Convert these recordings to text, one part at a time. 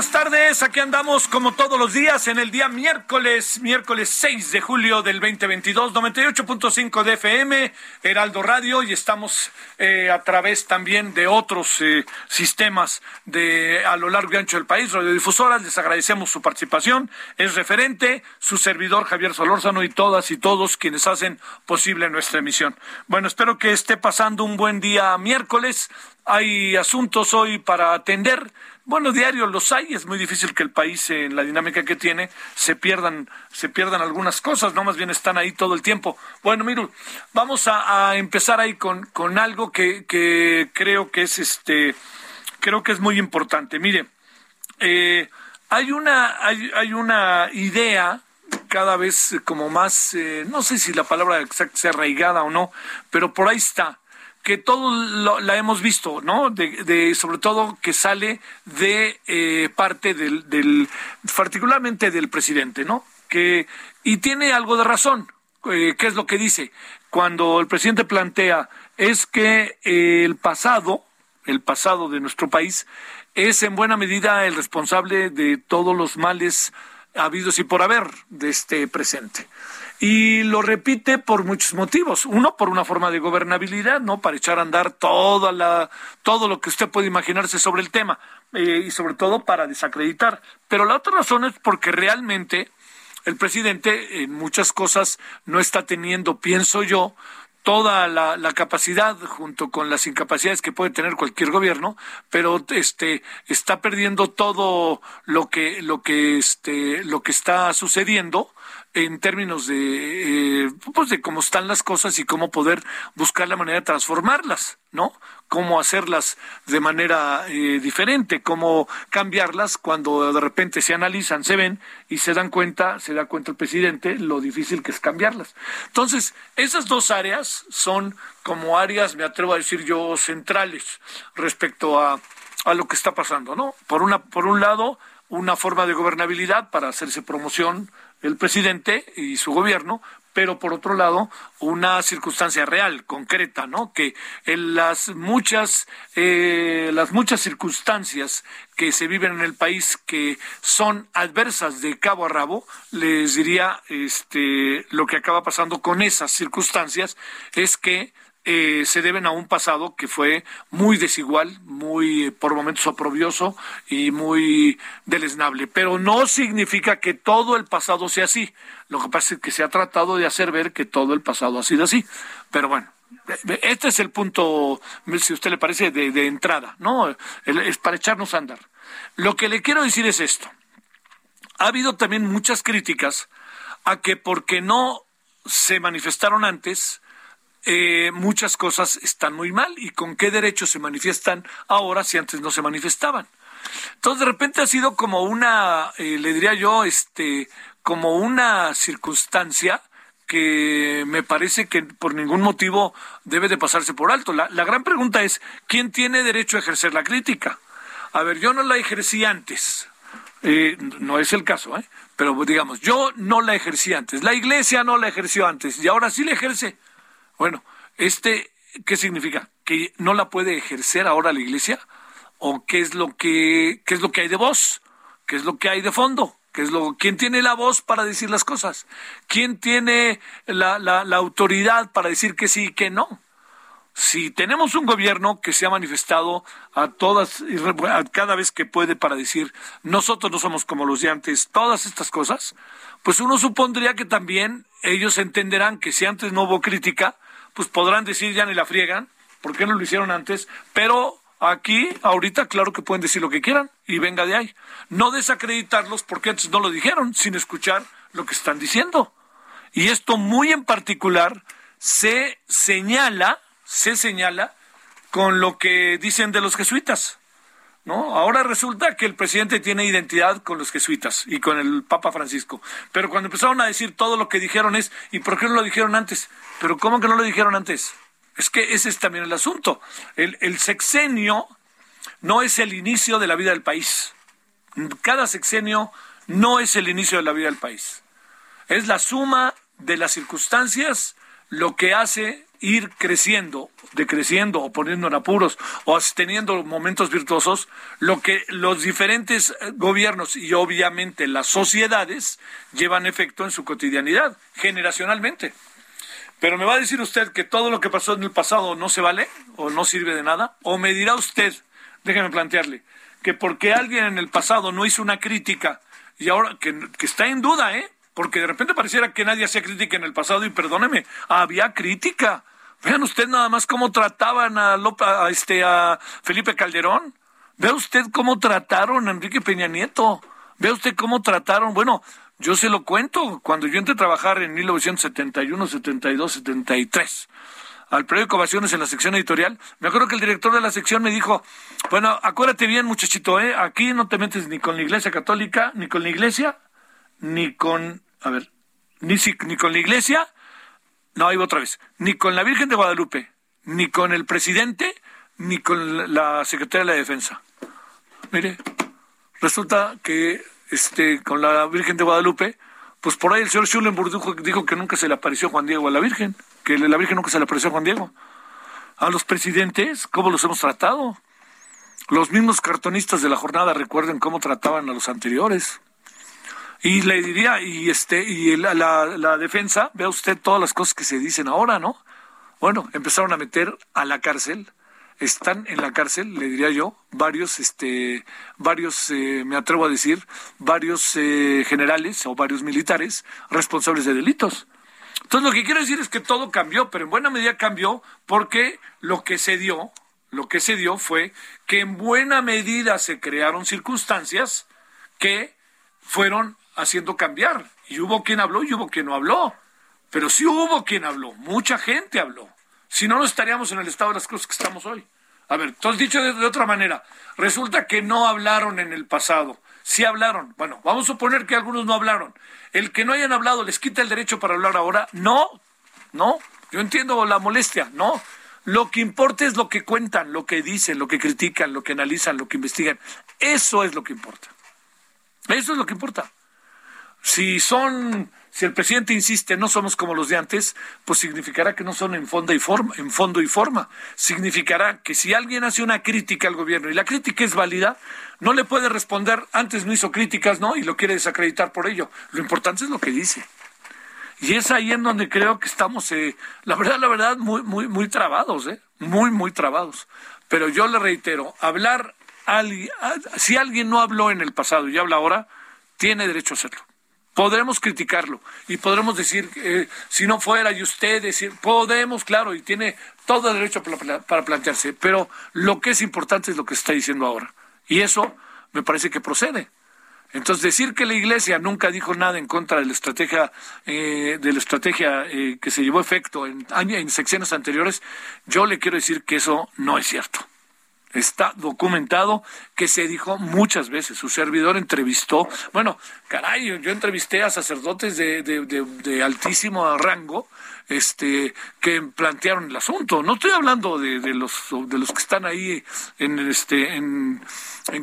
Buenas tardes, aquí andamos como todos los días en el día miércoles, miércoles 6 de julio del 2022, 98.5 de FM, Heraldo Radio y estamos eh, a través también de otros eh, sistemas de a lo largo y ancho del país, radiodifusoras, les agradecemos su participación, es referente, su servidor Javier Solórzano y todas y todos quienes hacen posible nuestra emisión. Bueno, espero que esté pasando un buen día miércoles, hay asuntos hoy para atender. Bueno, diario los hay, es muy difícil que el país en la dinámica que tiene se pierdan, se pierdan algunas cosas, no más bien están ahí todo el tiempo. Bueno, Miru, vamos a, a empezar ahí con, con algo que, que, creo que es este, creo que es muy importante. Mire, eh, hay una, hay, hay una idea cada vez como más, eh, no sé si la palabra exacta sea arraigada o no, pero por ahí está que todos la hemos visto, ¿no? De, de, sobre todo que sale de eh, parte del, del, particularmente del presidente, ¿no? Que y tiene algo de razón. Eh, ¿Qué es lo que dice? Cuando el presidente plantea es que eh, el pasado, el pasado de nuestro país es en buena medida el responsable de todos los males habidos y por haber de este presente y lo repite por muchos motivos. Uno, por una forma de gobernabilidad, ¿no? Para echar a andar toda la, todo lo que usted puede imaginarse sobre el tema eh, y sobre todo para desacreditar. Pero la otra razón es porque realmente el presidente en muchas cosas no está teniendo, pienso yo, toda la, la, capacidad junto con las incapacidades que puede tener cualquier gobierno, pero este está perdiendo todo lo que lo que este lo que está sucediendo en términos de, eh, pues de cómo están las cosas y cómo poder buscar la manera de transformarlas, ¿no? Cómo hacerlas de manera eh, diferente, cómo cambiarlas cuando de repente se analizan, se ven y se dan cuenta, se da cuenta el presidente lo difícil que es cambiarlas. Entonces, esas dos áreas son como áreas, me atrevo a decir yo, centrales respecto a, a lo que está pasando, ¿no? Por una, por un lado, una forma de gobernabilidad para hacerse promoción el presidente y su gobierno, pero por otro lado una circunstancia real, concreta, ¿no? Que en las muchas eh, las muchas circunstancias que se viven en el país que son adversas de cabo a rabo, les diría este lo que acaba pasando con esas circunstancias es que eh, se deben a un pasado que fue muy desigual, muy por momentos oprobioso y muy deleznable. Pero no significa que todo el pasado sea así. Lo que pasa es que se ha tratado de hacer ver que todo el pasado ha sido así. Pero bueno, este es el punto, si usted le parece, de, de entrada, ¿no? Es para echarnos a andar. Lo que le quiero decir es esto. Ha habido también muchas críticas a que porque no se manifestaron antes, eh, muchas cosas están muy mal y con qué derechos se manifiestan ahora si antes no se manifestaban. Entonces de repente ha sido como una, eh, le diría yo, este, como una circunstancia que me parece que por ningún motivo debe de pasarse por alto. La, la gran pregunta es, ¿quién tiene derecho a ejercer la crítica? A ver, yo no la ejercí antes, eh, no es el caso, ¿eh? pero digamos, yo no la ejercí antes, la iglesia no la ejerció antes y ahora sí la ejerce. Bueno, este, ¿qué significa? ¿Que no la puede ejercer ahora la iglesia? ¿O qué es lo que, qué es lo que hay de voz? ¿Qué es lo que hay de fondo? ¿Qué es lo, ¿Quién tiene la voz para decir las cosas? ¿Quién tiene la, la, autoridad para decir que sí y que no? si tenemos un gobierno que se ha manifestado a todas, a cada vez que puede para decir nosotros no somos como los de antes, todas estas cosas, pues uno supondría que también ellos entenderán que si antes no hubo crítica, pues podrán decir ya ni la friegan, ¿por qué no lo hicieron antes? Pero aquí, ahorita, claro que pueden decir lo que quieran y venga de ahí. No desacreditarlos porque antes no lo dijeron sin escuchar lo que están diciendo. Y esto muy en particular se señala se señala con lo que dicen de los jesuitas. Ahora resulta que el presidente tiene identidad con los jesuitas y con el Papa Francisco. Pero cuando empezaron a decir todo lo que dijeron es, ¿y por qué no lo dijeron antes? Pero ¿cómo que no lo dijeron antes? Es que ese es también el asunto. El sexenio no es el inicio de la vida del país. Cada sexenio no es el inicio de la vida del país. Es la suma de las circunstancias lo que hace ir creciendo, decreciendo o poniendo en apuros o teniendo momentos virtuosos, lo que los diferentes eh, gobiernos y obviamente las sociedades llevan efecto en su cotidianidad, generacionalmente. Pero me va a decir usted que todo lo que pasó en el pasado no se vale o no sirve de nada, o me dirá usted, déjeme plantearle, que porque alguien en el pasado no hizo una crítica y ahora que, que está en duda, ¿eh? porque de repente pareciera que nadie hacía crítica en el pasado y perdóneme, había crítica. Vean usted nada más cómo trataban a, a, este, a Felipe Calderón. Vea usted cómo trataron a Enrique Peña Nieto. Vea usted cómo trataron, bueno, yo se lo cuento, cuando yo entré a trabajar en 1971, 72, 73 al periódico Ovaciones en la sección editorial, me acuerdo que el director de la sección me dijo, bueno, acuérdate bien muchachito, ¿eh? aquí no te metes ni con la iglesia católica, ni con la iglesia, ni con, a ver, ni, ni con la iglesia, no, ahí otra vez, ni con la Virgen de Guadalupe, ni con el presidente, ni con la secretaria de la Defensa. Mire, resulta que este, con la Virgen de Guadalupe, pues por ahí el señor Schulenburg dijo, dijo, que nunca se le apareció Juan Diego a la Virgen, que la Virgen nunca se le apareció a Juan Diego. A los presidentes, ¿cómo los hemos tratado? Los mismos cartonistas de la jornada recuerden cómo trataban a los anteriores. Y le diría, y este, y la, la, defensa, vea usted todas las cosas que se dicen ahora, ¿no? Bueno, empezaron a meter a la cárcel, están en la cárcel, le diría yo, varios, este, varios, eh, me atrevo a decir, varios eh, generales o varios militares responsables de delitos. Entonces lo que quiero decir es que todo cambió, pero en buena medida cambió porque lo que se dio, lo que se dio fue que en buena medida se crearon circunstancias que fueron haciendo cambiar. Y hubo quien habló y hubo quien no habló. Pero sí hubo quien habló, mucha gente habló. Si no, no estaríamos en el estado de las cosas que estamos hoy. A ver, has dicho de, otra manera. Resulta que no hablaron en el pasado. Sí hablaron. Bueno, vamos a suponer que algunos no hablaron. El que no hayan hablado les quita el derecho para hablar ahora. No, no. Yo entiendo la molestia. No. Lo que importa es lo que cuentan, lo que dicen, lo que critican, lo que analizan, lo que investigan. Eso es lo que importa. Eso es lo que importa. Si son, si el presidente insiste, no somos como los de antes, pues significará que no son en fondo y forma, en fondo y forma. Significará que si alguien hace una crítica al gobierno y la crítica es válida, no le puede responder antes no hizo críticas, ¿no? Y lo quiere desacreditar por ello. Lo importante es lo que dice. Y es ahí en donde creo que estamos, eh, la verdad, la verdad, muy, muy, muy trabados, ¿eh? Muy, muy trabados. Pero yo le reitero, hablar, si alguien no habló en el pasado y habla ahora, tiene derecho a hacerlo. Podremos criticarlo y podremos decir, eh, si no fuera y usted decir, podemos, claro, y tiene todo el derecho para, plantearse, pero lo que es importante es lo que está diciendo ahora. Y eso me parece que procede. Entonces, decir que la Iglesia nunca dijo nada en contra de la estrategia, eh, de la estrategia eh, que se llevó a efecto en, en secciones anteriores, yo le quiero decir que eso no es cierto. Está documentado que se dijo muchas veces. Su servidor entrevistó, bueno, caray, yo entrevisté a sacerdotes de, de, de, altísimo rango este que plantearon el asunto. No estoy hablando de, de, los de los que están ahí en este en,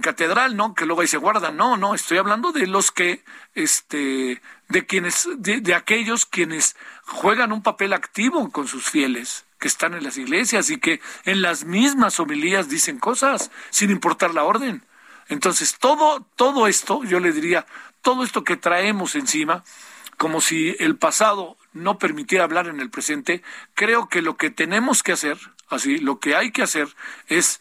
catedral, ¿no? Que luego ahí se guardan. No, no, estoy hablando de los que este de quienes de, de aquellos quienes juegan un papel activo con sus fieles que están en las iglesias y que en las mismas homilías dicen cosas sin importar la orden. Entonces, todo, todo esto, yo le diría, todo esto que traemos encima, como si el pasado no permitiera hablar en el presente, creo que lo que tenemos que hacer, así, lo que hay que hacer es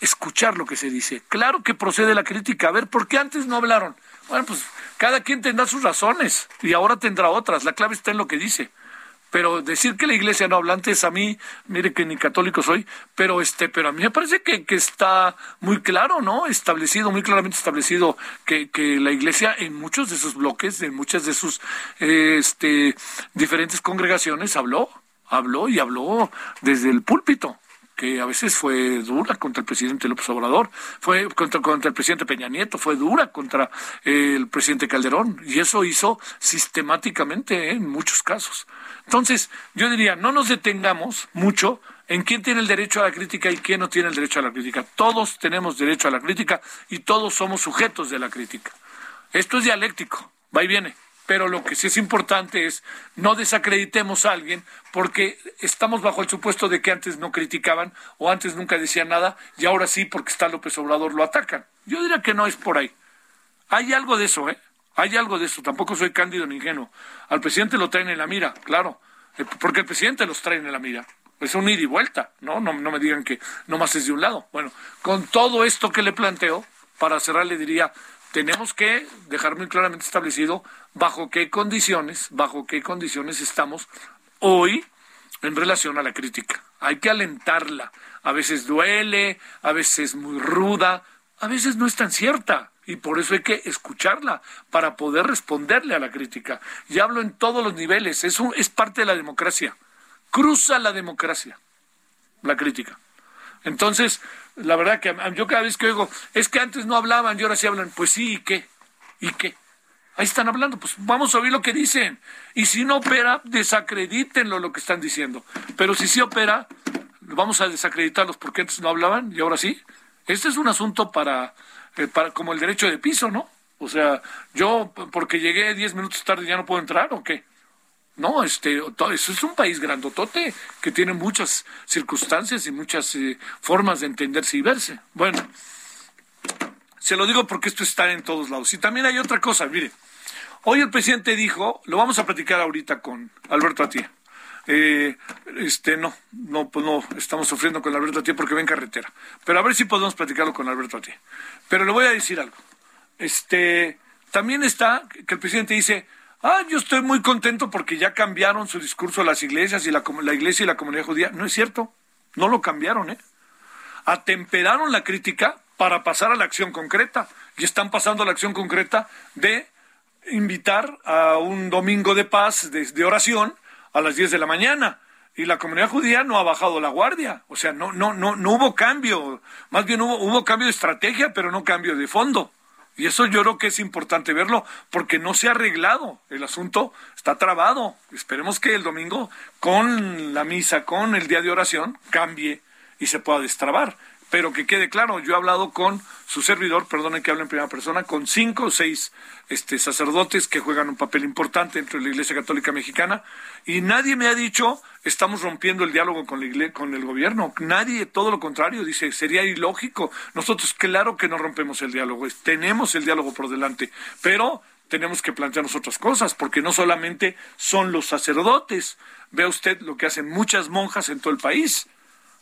escuchar lo que se dice. Claro que procede la crítica. A ver, ¿por qué antes no hablaron? Bueno, pues cada quien tendrá sus razones y ahora tendrá otras. La clave está en lo que dice pero decir que la iglesia no habla antes a mí, mire que ni católico soy, pero este, pero a mí me parece que, que está muy claro, ¿no? Establecido, muy claramente establecido que, que la iglesia en muchos de sus bloques, en muchas de sus este diferentes congregaciones habló, habló y habló desde el púlpito que a veces fue dura contra el presidente López Obrador, fue contra, contra el presidente Peña Nieto, fue dura contra el presidente Calderón, y eso hizo sistemáticamente en muchos casos. Entonces, yo diría, no nos detengamos mucho en quién tiene el derecho a la crítica y quién no tiene el derecho a la crítica. Todos tenemos derecho a la crítica y todos somos sujetos de la crítica. Esto es dialéctico, va y viene. Pero lo que sí es importante es no desacreditemos a alguien porque estamos bajo el supuesto de que antes no criticaban o antes nunca decían nada y ahora sí porque está López Obrador lo atacan. Yo diría que no es por ahí. Hay algo de eso, ¿eh? Hay algo de eso, tampoco soy cándido ni ingenuo. Al presidente lo traen en la mira, claro, eh, porque el presidente los trae en la mira. Es un ida y vuelta, ¿no? ¿no? No me digan que nomás es de un lado. Bueno, con todo esto que le planteo, para cerrar le diría, tenemos que dejar muy claramente establecido bajo qué condiciones, bajo qué condiciones estamos hoy en relación a la crítica. Hay que alentarla. A veces duele, a veces es muy ruda, a veces no es tan cierta y por eso hay que escucharla para poder responderle a la crítica. Y hablo en todos los niveles, es, es parte de la democracia. Cruza la democracia, la crítica. Entonces, la verdad que yo cada vez que oigo, es que antes no hablaban y ahora sí hablan, pues sí, ¿y qué? ¿Y qué? Ahí están hablando, pues vamos a oír lo que dicen. Y si no opera, desacredítenlo lo que están diciendo. Pero si sí opera, vamos a desacreditarlos porque antes no hablaban y ahora sí. Este es un asunto para eh, para, como el derecho de piso, ¿no? O sea, yo porque llegué diez minutos tarde ya no puedo entrar o qué. No, este, eso es un país grandotote que tiene muchas circunstancias y muchas eh, formas de entenderse y verse. Bueno, se lo digo porque esto está en todos lados. Y también hay otra cosa, mire. Hoy el presidente dijo, lo vamos a platicar ahorita con Alberto Atía. Eh, este, no, no, pues no, estamos sufriendo con Alberto Atía porque ve en carretera. Pero a ver si podemos platicarlo con Alberto Atía. Pero le voy a decir algo. Este, también está que el presidente dice, ah, yo estoy muy contento porque ya cambiaron su discurso a las iglesias y la, la iglesia y la comunidad judía. No es cierto, no lo cambiaron, ¿eh? Atemperaron la crítica para pasar a la acción concreta y están pasando a la acción concreta de invitar a un domingo de paz, de oración, a las 10 de la mañana. Y la comunidad judía no ha bajado la guardia. O sea, no, no, no, no hubo cambio. Más bien hubo, hubo cambio de estrategia, pero no cambio de fondo. Y eso yo creo que es importante verlo porque no se ha arreglado. El asunto está trabado. Esperemos que el domingo, con la misa, con el día de oración, cambie y se pueda destrabar pero que quede claro, yo he hablado con su servidor, perdone que hable en primera persona, con cinco o seis este, sacerdotes que juegan un papel importante dentro de la Iglesia Católica Mexicana y nadie me ha dicho estamos rompiendo el diálogo con, la con el gobierno. Nadie, todo lo contrario, dice, sería ilógico. Nosotros claro que no rompemos el diálogo, tenemos el diálogo por delante, pero tenemos que plantearnos otras cosas, porque no solamente son los sacerdotes, vea usted lo que hacen muchas monjas en todo el país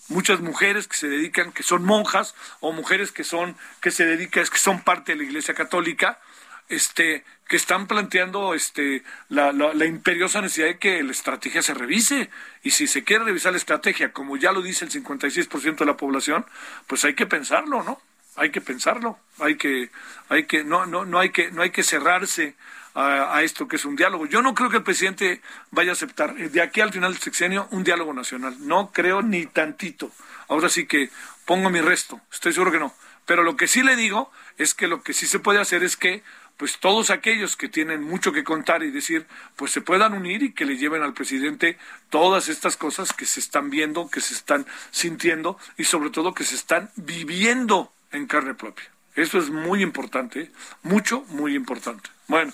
muchas mujeres que se dedican, que son monjas o mujeres que son que se dedican, que son parte de la Iglesia Católica, este, que están planteando este, la, la, imperiosa necesidad de que la estrategia se revise. Y si se quiere revisar la estrategia, como ya lo dice el 56% de la población, pues hay que pensarlo, ¿no? Hay que pensarlo, hay que, hay que, no, no, no hay que, no hay que cerrarse a, esto que es un diálogo. Yo no creo que el presidente vaya a aceptar de aquí al final del sexenio un diálogo nacional. No creo ni tantito. Ahora sí que pongo mi resto. Estoy seguro que no. Pero lo que sí le digo es que lo que sí se puede hacer es que pues todos aquellos que tienen mucho que contar y decir, pues se puedan unir y que le lleven al presidente todas estas cosas que se están viendo, que se están sintiendo y sobre todo que se están viviendo en carne propia. Eso es muy importante, mucho, muy importante. Bueno,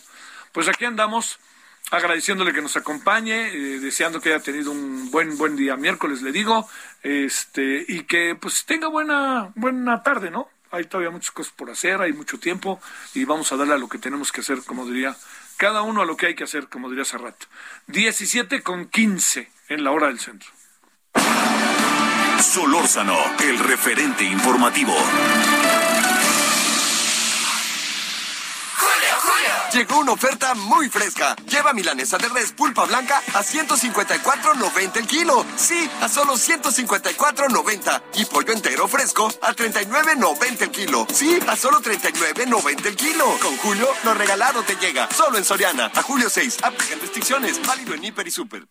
pues aquí andamos agradeciéndole que nos acompañe, eh, deseando que haya tenido un buen buen día miércoles, le digo, este y que pues tenga buena buena tarde, ¿no? Hay todavía muchas cosas por hacer, hay mucho tiempo y vamos a darle a lo que tenemos que hacer, como diría cada uno a lo que hay que hacer, como diría rato. 17 con 15 en la hora del centro. Solórzano, el referente informativo. Llegó una oferta muy fresca. Lleva milanesa de res pulpa blanca a 154.90 el kilo. Sí, a solo 154.90. Y pollo entero fresco a 39.90 el kilo. Sí, a solo 39.90 el kilo. Con Julio, lo regalado te llega. Solo en Soriana. A julio 6. Aplican restricciones. Válido en Hiper y Super.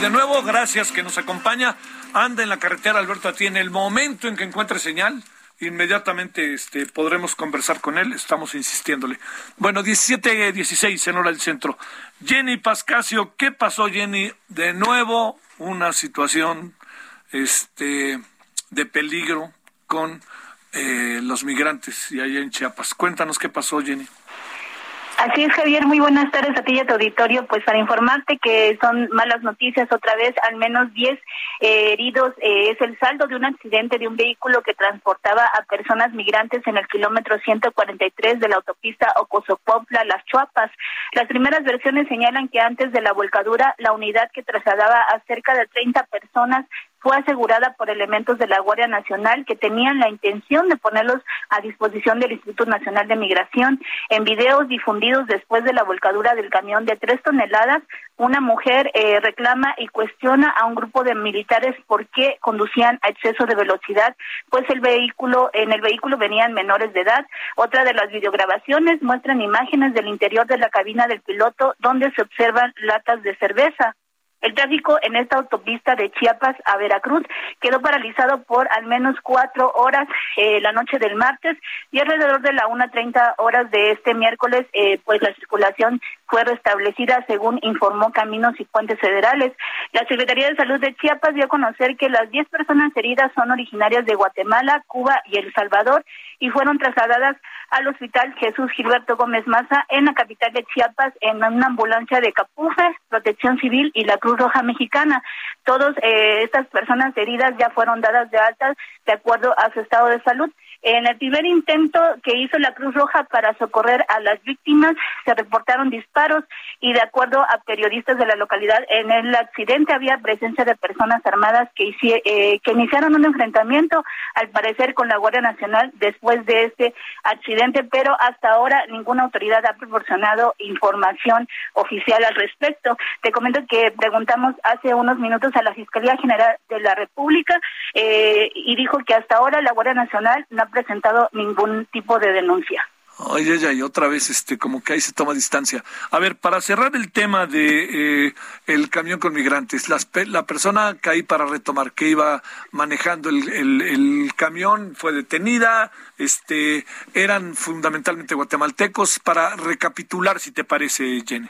De nuevo, gracias que nos acompaña. Anda en la carretera Alberto Ati. En el momento en que encuentre señal, inmediatamente este, podremos conversar con él. Estamos insistiéndole. Bueno, 17, 16 en hora del centro. Jenny Pascasio, ¿qué pasó, Jenny? De nuevo, una situación este, de peligro con eh, los migrantes y allá en Chiapas. Cuéntanos qué pasó, Jenny. Así es, Javier. Muy buenas tardes a ti y a tu auditorio. Pues para informarte que son malas noticias otra vez, al menos 10 eh, heridos. Eh, es el saldo de un accidente de un vehículo que transportaba a personas migrantes en el kilómetro 143 de la autopista Ocosopopla, Las Chuapas. Las primeras versiones señalan que antes de la volcadura, la unidad que trasladaba a cerca de 30 personas fue asegurada por elementos de la Guardia Nacional que tenían la intención de ponerlos a disposición del Instituto Nacional de Migración. En videos difundidos después de la volcadura del camión de tres toneladas, una mujer eh, reclama y cuestiona a un grupo de militares por qué conducían a exceso de velocidad, pues el vehículo, en el vehículo venían menores de edad. Otra de las videograbaciones muestran imágenes del interior de la cabina del piloto donde se observan latas de cerveza. El tráfico en esta autopista de Chiapas a Veracruz quedó paralizado por al menos cuatro horas eh, la noche del martes y alrededor de la 1.30 horas de este miércoles, eh, pues la circulación fue restablecida según informó Caminos y Puentes Federales. La Secretaría de Salud de Chiapas dio a conocer que las 10 personas heridas son originarias de Guatemala, Cuba y El Salvador y fueron trasladadas al Hospital Jesús Gilberto Gómez Maza en la capital de Chiapas en una ambulancia de Capufe, Protección Civil y la Cruz Roja Mexicana. Todas eh, estas personas heridas ya fueron dadas de alta de acuerdo a su estado de salud. En el primer intento que hizo la Cruz Roja para socorrer a las víctimas, se reportaron disparos y de acuerdo a periodistas de la localidad, en el accidente había presencia de personas armadas que, eh, que iniciaron un enfrentamiento, al parecer con la Guardia Nacional después de este accidente, pero hasta ahora ninguna autoridad ha proporcionado información oficial al respecto. Te comento que preguntamos hace unos minutos a la Fiscalía General de la República eh, y dijo que hasta ahora la Guardia Nacional no presentado ningún tipo de denuncia. Ay, ay, ay, otra vez, este, como que ahí se toma distancia. A ver, para cerrar el tema de eh, el camión con migrantes, las, la persona que ahí para retomar, que iba manejando el, el, camión, fue detenida, este, eran fundamentalmente guatemaltecos. Para recapitular, si te parece, Jenny.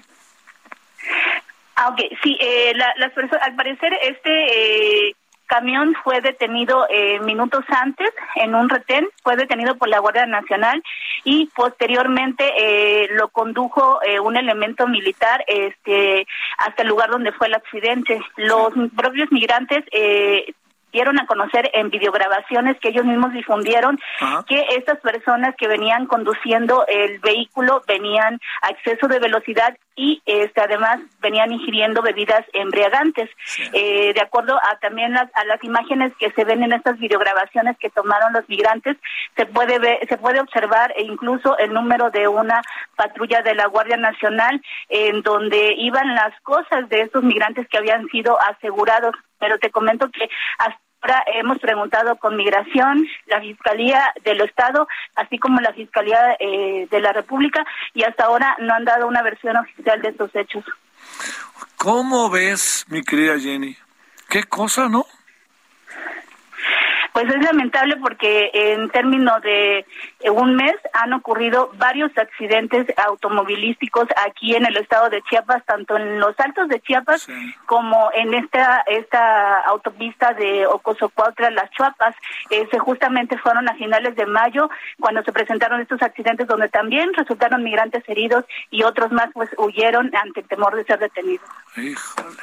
Ah, ok, sí, eh, las personas, al parecer, este eh, camión fue detenido eh, minutos antes en un retén, fue detenido por la Guardia Nacional y posteriormente eh, lo condujo eh, un elemento militar este hasta el lugar donde fue el accidente. Los propios migrantes dieron a conocer en videograbaciones que ellos mismos difundieron que estas personas que venían conduciendo el vehículo venían a exceso de velocidad y este además venían ingiriendo bebidas embriagantes. Eh, de acuerdo a también las, a las imágenes que se ven en estas videograbaciones que tomaron los migrantes, se puede ver, se puede observar e incluso el número de una patrulla de la Guardia Nacional en donde iban las cosas de estos migrantes que habían sido asegurados. Pero te comento que hasta Ahora hemos preguntado con Migración, la Fiscalía del Estado, así como la Fiscalía eh, de la República, y hasta ahora no han dado una versión oficial de estos hechos. ¿Cómo ves, mi querida Jenny? ¿Qué cosa, no? Pues es lamentable porque en términos de un mes han ocurrido varios accidentes automovilísticos aquí en el estado de Chiapas, tanto en los altos de Chiapas como en esta esta autopista de Ocosocuautla, Las Chuapas. se justamente fueron a finales de mayo cuando se presentaron estos accidentes donde también resultaron migrantes heridos y otros más pues huyeron ante el temor de ser detenidos. Híjole.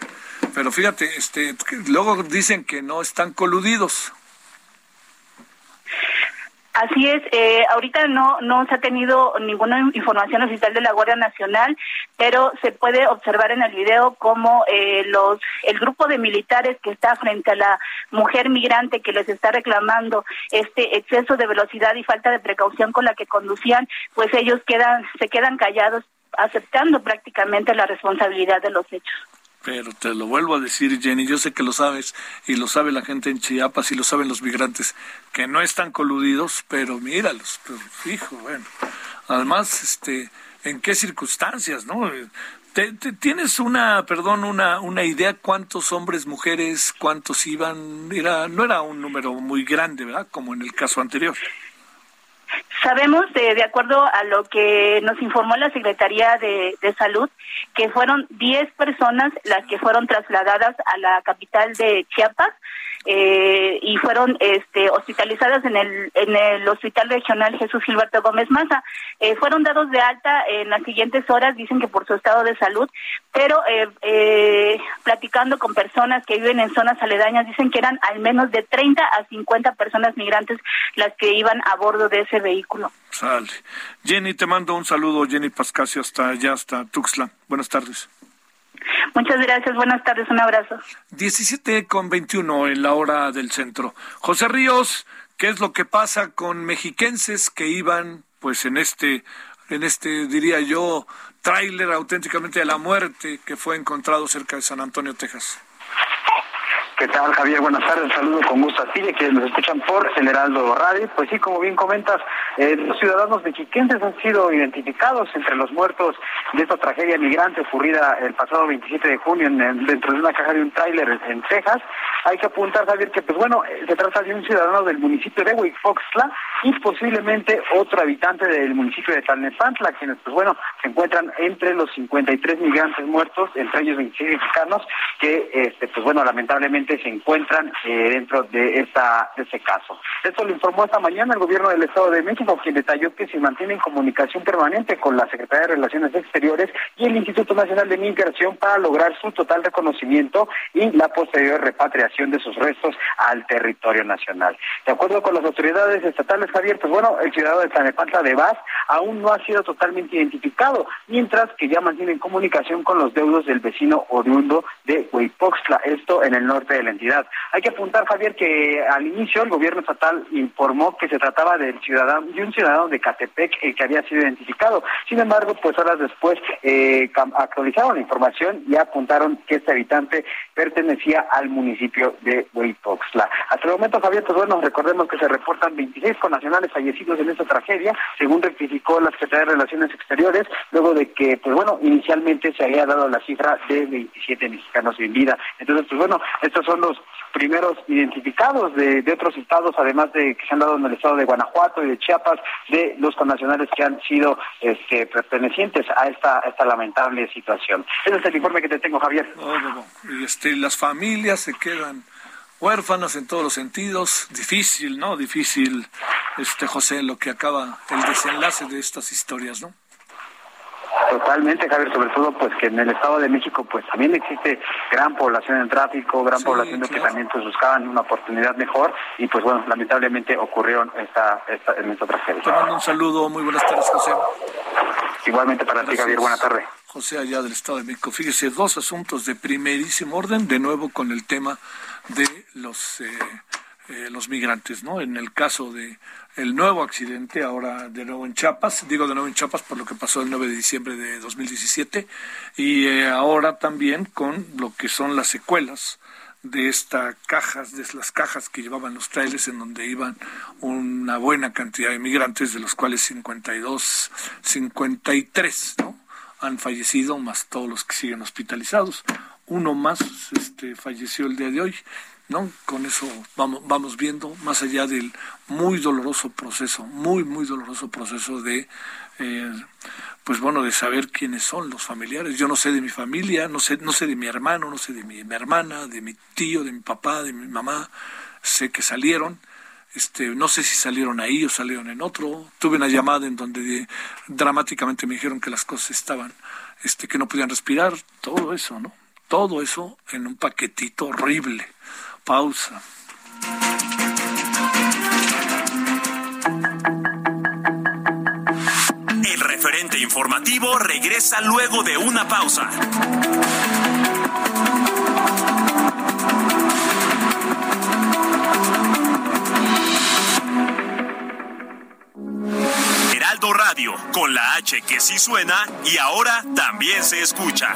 Pero fíjate, este, luego dicen que no están coludidos. Así es, eh, ahorita no, no se ha tenido ninguna información oficial de la Guardia Nacional, pero se puede observar en el video cómo eh, los, el grupo de militares que está frente a la mujer migrante que les está reclamando este exceso de velocidad y falta de precaución con la que conducían, pues ellos quedan, se quedan callados, aceptando prácticamente la responsabilidad de los hechos. Pero te lo vuelvo a decir, Jenny, yo sé que lo sabes y lo sabe la gente en Chiapas y lo saben los migrantes, que no están coludidos, pero míralos, pero fijo, bueno. Además, este, ¿en qué circunstancias, no? ¿Te, tienes una, perdón, una, una idea cuántos hombres, mujeres, cuántos iban? Era, no era un número muy grande, ¿verdad? Como en el caso anterior. Sabemos, de, de acuerdo a lo que nos informó la Secretaría de, Salud, que fueron 10 personas las que fueron trasladadas a la capital de Chiapas eh, y fueron este, hospitalizadas en el, en el Hospital Regional Jesús Gilberto Gómez Maza. Eh, fueron dados de alta en las siguientes horas, dicen que por su estado de salud, pero eh, platicando con personas que viven en zonas aledañas, dicen que eran al menos de 30 a 50 personas migrantes las que iban a bordo de ese vehículo. Sale. Jenny, te mando un saludo, Jenny Pascasio, hasta allá, hasta Tuxtla. Buenas tardes. Muchas gracias, buenas tardes, un abrazo. 17 con 21 en la hora del centro. José Ríos, ¿qué es lo que pasa con mexiquenses que iban pues en este en este diría yo tráiler auténticamente de la muerte que fue encontrado cerca de San Antonio, Texas? ¿Qué tal, Javier? Buenas tardes. Saludo con gusto a ti y a quienes nos escuchan por el Heraldo Radio. Pues sí, como bien comentas, eh, los ciudadanos mexiquenses han sido identificados entre los muertos de esta tragedia migrante ocurrida el pasado 27 de junio en, dentro de una caja de un tráiler en Texas. Hay que apuntar, Javier, que pues bueno, eh, se trata de un ciudadano del municipio de Huifoxtla y posiblemente otro habitante del municipio de Talnepantla, quienes pues bueno, se encuentran entre los 53 migrantes muertos, entre ellos 26 mexicanos, que este pues bueno, lamentablemente se encuentran eh, dentro de esta de ese caso. Esto lo informó esta mañana el gobierno del Estado de México, quien detalló que se mantiene en comunicación permanente con la Secretaría de Relaciones Exteriores y el Instituto Nacional de Migración para lograr su total reconocimiento y la posterior repatriación de sus restos al territorio nacional. De acuerdo con las autoridades estatales, Javier, pues bueno, el ciudadano de Tanepantla de Vaz aún no ha sido totalmente identificado, mientras que ya mantienen comunicación con los deudos del vecino oriundo de Huipoxtla, esto en el norte de la entidad. Hay que apuntar, Javier, que al inicio el gobierno estatal informó que se trataba del ciudadano, de un ciudadano de Catepec eh, que había sido identificado. Sin embargo, pues horas después eh, actualizaron la información y apuntaron que este habitante pertenecía al municipio de Huipoxtla. Hasta el momento, Javier, pues bueno, recordemos que se reportan 26 connacionales fallecidos en esta tragedia, según rectificó la Secretaría de Relaciones Exteriores, luego de que, pues bueno, inicialmente se había dado la cifra de 27 mexicanos sin vida. Entonces, pues bueno, estos son los primeros identificados de, otros estados, además de que se han dado en el estado de Guanajuato y de Chiapas, de los connacionales que han sido este, pertenecientes a esta, esta lamentable situación. Ese es el informe que te tengo, Javier. Este, las familias se quedan huérfanas en todos los sentidos. Difícil, ¿no? Difícil, este José, lo que acaba el desenlace de estas historias, ¿no? Totalmente, Javier, sobre todo pues que en el Estado de México pues también existe gran población en tráfico, gran población que también pues buscaban una oportunidad mejor y pues bueno, lamentablemente ocurrió esta, esta, en esta tragedia. Te mando un saludo, muy buenas tardes, José. Igualmente para ti, Javier, buenas tardes. José, allá del Estado de México. Fíjese, dos asuntos de primerísimo orden, de nuevo con el tema de los, eh, eh, los migrantes, ¿no? En el caso de el nuevo accidente, ahora de nuevo en Chiapas, digo de nuevo en Chiapas por lo que pasó el 9 de diciembre de 2017, y eh, ahora también con lo que son las secuelas de estas cajas, de las cajas que llevaban los trailers en donde iban una buena cantidad de migrantes, de los cuales 52, 53, ¿no? han fallecido, más todos los que siguen hospitalizados. Uno más este, falleció el día de hoy. ¿no? Con eso vamos, vamos viendo, más allá del muy doloroso proceso, muy, muy doloroso proceso de, eh, pues bueno, de saber quiénes son los familiares. Yo no sé de mi familia, no sé, no sé de mi hermano, no sé de mi, mi hermana, de mi tío, de mi papá, de mi mamá. Sé que salieron, este, no sé si salieron ahí o salieron en otro. Tuve una llamada en donde dramáticamente me dijeron que las cosas estaban, este, que no podían respirar, todo eso, ¿no? Todo eso en un paquetito horrible. Pausa. El referente informativo regresa luego de una pausa. Heraldo Radio, con la H que sí suena y ahora también se escucha.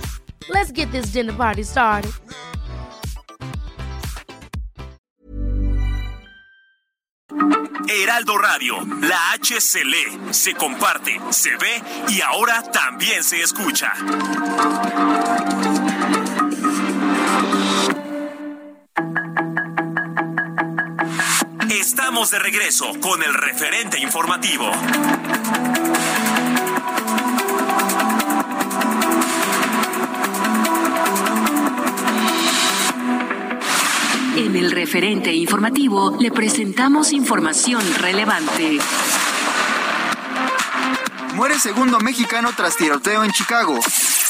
Let's get this dinner party started. Heraldo Radio, la H se lee, se comparte, se ve y ahora también se escucha. Estamos de regreso con el referente informativo. El referente informativo le presentamos información relevante. Muere segundo mexicano tras tiroteo en Chicago.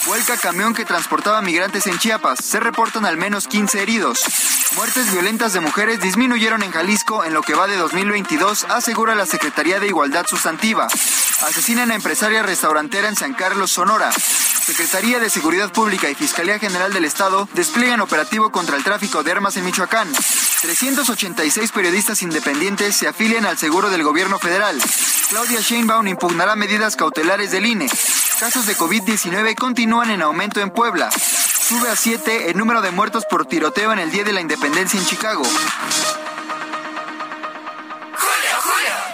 Vuelca camión que transportaba migrantes en Chiapas. Se reportan al menos 15 heridos. Muertes violentas de mujeres disminuyeron en Jalisco en lo que va de 2022, asegura la Secretaría de Igualdad Sustantiva. Asesinan a empresaria restaurantera en San Carlos, Sonora. Secretaría de Seguridad Pública y Fiscalía General del Estado despliegan operativo contra el tráfico de armas en Michoacán. 386 periodistas independientes se afilian al seguro del gobierno federal. Claudia Sheinbaum impugnará medidas cautelares del INE. Casos de COVID-19 continúan en aumento en Puebla. Sube a 7 el número de muertos por tiroteo en el Día de la Independencia en Chicago.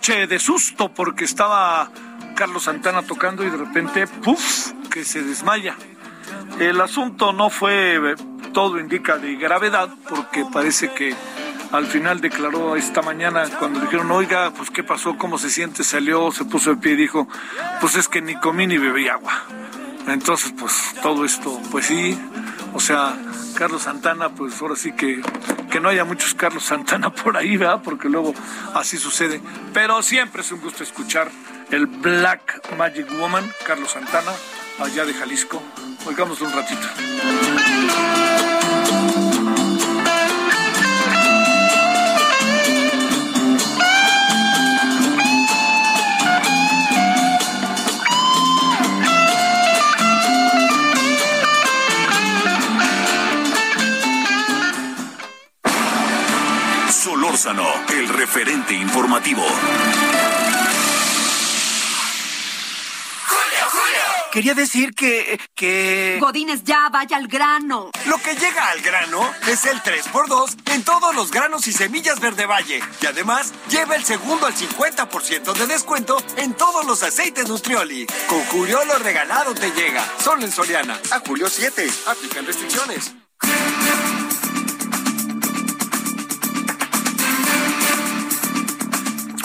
De susto porque estaba Carlos Santana tocando y de repente, ¡puf!, que se desmaya. El asunto no fue, eh, todo indica, de gravedad porque parece que al final declaró esta mañana cuando dijeron, oiga, pues qué pasó, cómo se siente, salió, se puso de pie y dijo, pues es que ni comí ni bebí agua. Entonces, pues todo esto, pues sí, o sea, Carlos Santana, pues ahora sí que, que no haya muchos Carlos Santana por ahí, ¿verdad? Porque luego así sucede. Pero siempre es un gusto escuchar el Black Magic Woman, Carlos Santana, allá de Jalisco. Oigámoslo un ratito. Solórzano, el referente informativo. Quería decir que, que... Godines, ya vaya al grano. Lo que llega al grano es el 3x2 en todos los granos y semillas Verde Valle. Y además, lleva el segundo al 50% de descuento en todos los aceites Nutrioli. Con Julio lo regalado te llega. Solo en Soriana. A julio 7. Aplican restricciones.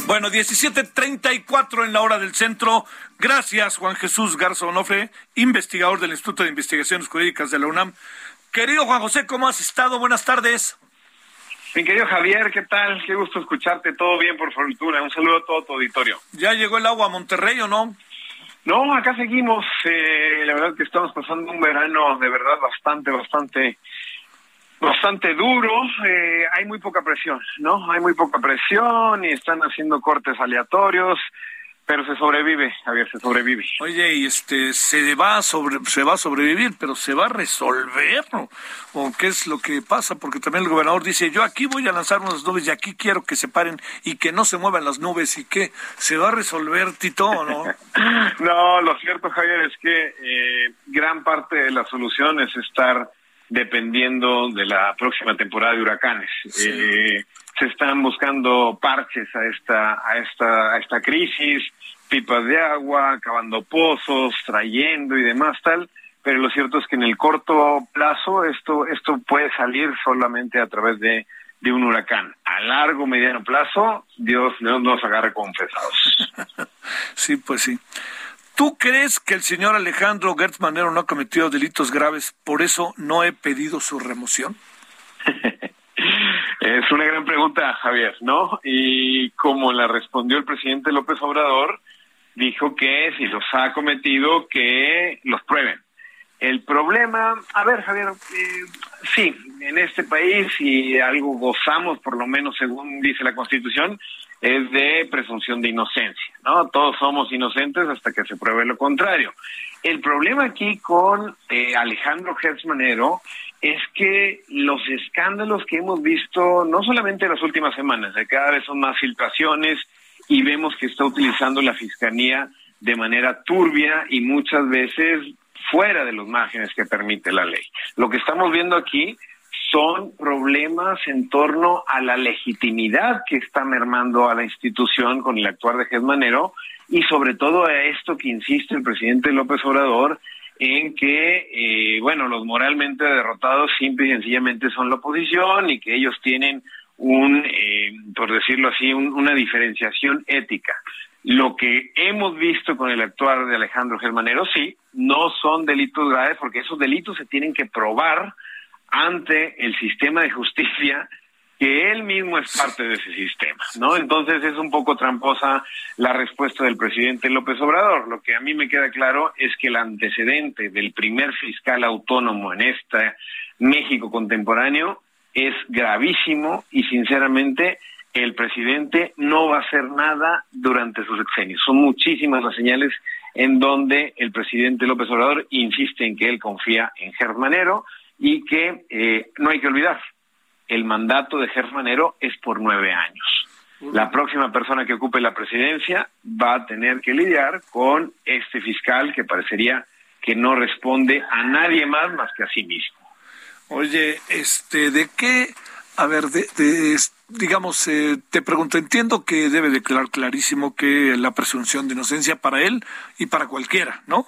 Bueno, 17.34 en la hora del centro. Gracias, Juan Jesús Garza Onofre, investigador del Instituto de Investigaciones Jurídicas de la UNAM. Querido Juan José, ¿cómo has estado? Buenas tardes. Mi querido Javier, ¿qué tal? Qué gusto escucharte. Todo bien, por fortuna. Un saludo a todo tu auditorio. ¿Ya llegó el agua a Monterrey o no? No, acá seguimos. Eh, la verdad que estamos pasando un verano de verdad bastante, bastante, bastante duro. Eh, hay muy poca presión, ¿no? Hay muy poca presión y están haciendo cortes aleatorios. Pero se sobrevive, Javier, se sobrevive. Oye, y este, se va a sobre, se va a sobrevivir, pero se va a resolver, ¿no? ¿O qué es lo que pasa? Porque también el gobernador dice, yo aquí voy a lanzar unas nubes y aquí quiero que se paren y que no se muevan las nubes y que se va a resolver, Tito, ¿o ¿no? no, lo cierto, Javier, es que eh, gran parte de la solución es estar dependiendo de la próxima temporada de huracanes. Eh, se están buscando parches a esta, a esta, a esta crisis, pipas de agua, cavando pozos, trayendo y demás tal, pero lo cierto es que en el corto plazo esto, esto puede salir solamente a través de, de un huracán. A largo, mediano plazo, Dios, Dios nos agarre confesados. sí, pues sí. ¿Tú crees que el señor Alejandro Gertz Manero no ha cometido delitos graves, por eso no he pedido su remoción? Es una gran pregunta, Javier, ¿no? Y como la respondió el presidente López Obrador, dijo que si los ha cometido, que los prueben. El problema, a ver, Javier, eh, sí, en este país, y algo gozamos, por lo menos según dice la Constitución, es de presunción de inocencia, ¿no? Todos somos inocentes hasta que se pruebe lo contrario. El problema aquí con eh, Alejandro Gertz Manero es que los escándalos que hemos visto, no solamente en las últimas semanas, de cada vez son más filtraciones y vemos que está utilizando la fiscalía de manera turbia y muchas veces fuera de los márgenes que permite la ley. Lo que estamos viendo aquí son problemas en torno a la legitimidad que está mermando a la institución con el actuar de Manero y sobre todo a esto que insiste el presidente López Obrador en que, eh, bueno, los moralmente derrotados simple y sencillamente son la oposición y que ellos tienen un, eh, por decirlo así, una diferenciación ética. Lo que hemos visto con el actuar de Alejandro Germanero, sí, no son delitos graves porque esos delitos se tienen que probar ante el sistema de justicia que él mismo es parte de ese sistema, ¿no? Entonces es un poco tramposa la respuesta del presidente López Obrador. Lo que a mí me queda claro es que el antecedente del primer fiscal autónomo en este México contemporáneo es gravísimo y sinceramente el presidente no va a hacer nada durante sus sexenio. Son muchísimas las señales en donde el presidente López Obrador insiste en que él confía en Germanero y que eh, no hay que olvidar, el mandato de Germanero es por nueve años. La próxima persona que ocupe la presidencia va a tener que lidiar con este fiscal que parecería que no responde a nadie más más que a sí mismo. Oye, este, ¿de qué? A ver, de, digamos, eh, te pregunto, entiendo que debe declarar clarísimo que la presunción de inocencia para él y para cualquiera, ¿no?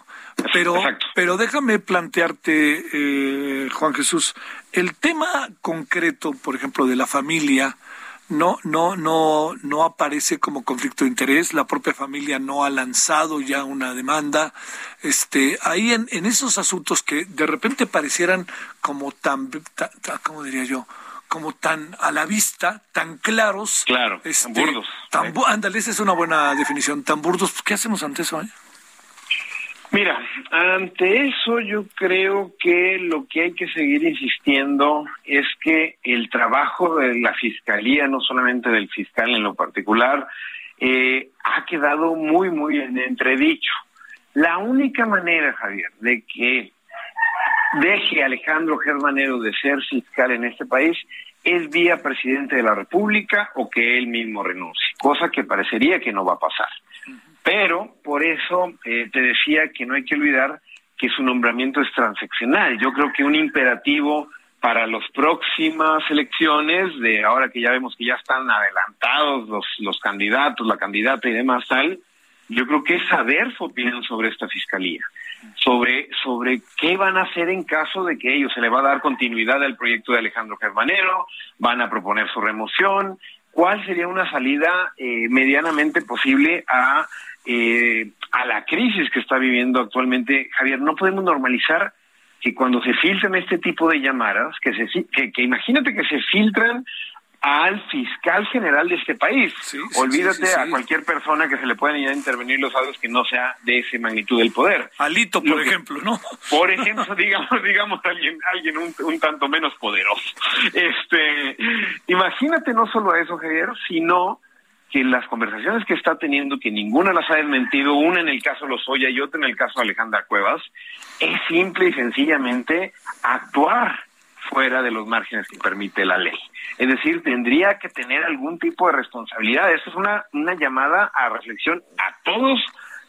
Pero, pero déjame plantearte, eh, Juan Jesús, el tema concreto, por ejemplo, de la familia, no, no, no, no aparece como conflicto de interés. La propia familia no ha lanzado ya una demanda. Este, ahí en, en esos asuntos que de repente parecieran como tan, tan, ¿cómo diría yo? Como tan a la vista, tan claros. Claro, este, tan burdos. Tan, ándale, esa es una buena definición. Tan burdos. ¿Qué hacemos ante eso? Eh? Mira, ante eso yo creo que lo que hay que seguir insistiendo es que el trabajo de la fiscalía, no solamente del fiscal en lo particular, eh, ha quedado muy, muy en entredicho. La única manera, Javier, de que deje Alejandro Germanero de ser fiscal en este país es vía presidente de la República o que él mismo renuncie, cosa que parecería que no va a pasar. Pero por eso eh, te decía que no hay que olvidar que su nombramiento es transaccional. Yo creo que un imperativo para las próximas elecciones, de ahora que ya vemos que ya están adelantados los, los candidatos, la candidata y demás tal, yo creo que es saber su opinión sobre esta fiscalía, sobre, sobre qué van a hacer en caso de que ellos se le va a dar continuidad al proyecto de Alejandro Germanero, van a proponer su remoción, cuál sería una salida eh, medianamente posible a eh, a la crisis que está viviendo actualmente, Javier, no podemos normalizar que cuando se filtran este tipo de llamadas, que, se, que, imagínate que se filtran al fiscal general de este país. Olvídate a cualquier persona que se le puedan ya intervenir los audios que no sea de esa magnitud del poder. Alito, por ejemplo, ¿no? Por ejemplo, digamos, digamos alguien, alguien un, un, tanto menos poderoso. Este, imagínate no solo eso, Javier, sino que las conversaciones que está teniendo, que ninguna las ha desmentido, una en el caso Lozoya y otra en el caso Alejandra Cuevas, es simple y sencillamente actuar fuera de los márgenes que permite la ley. Es decir, tendría que tener algún tipo de responsabilidad. Eso es una, una llamada a reflexión a todos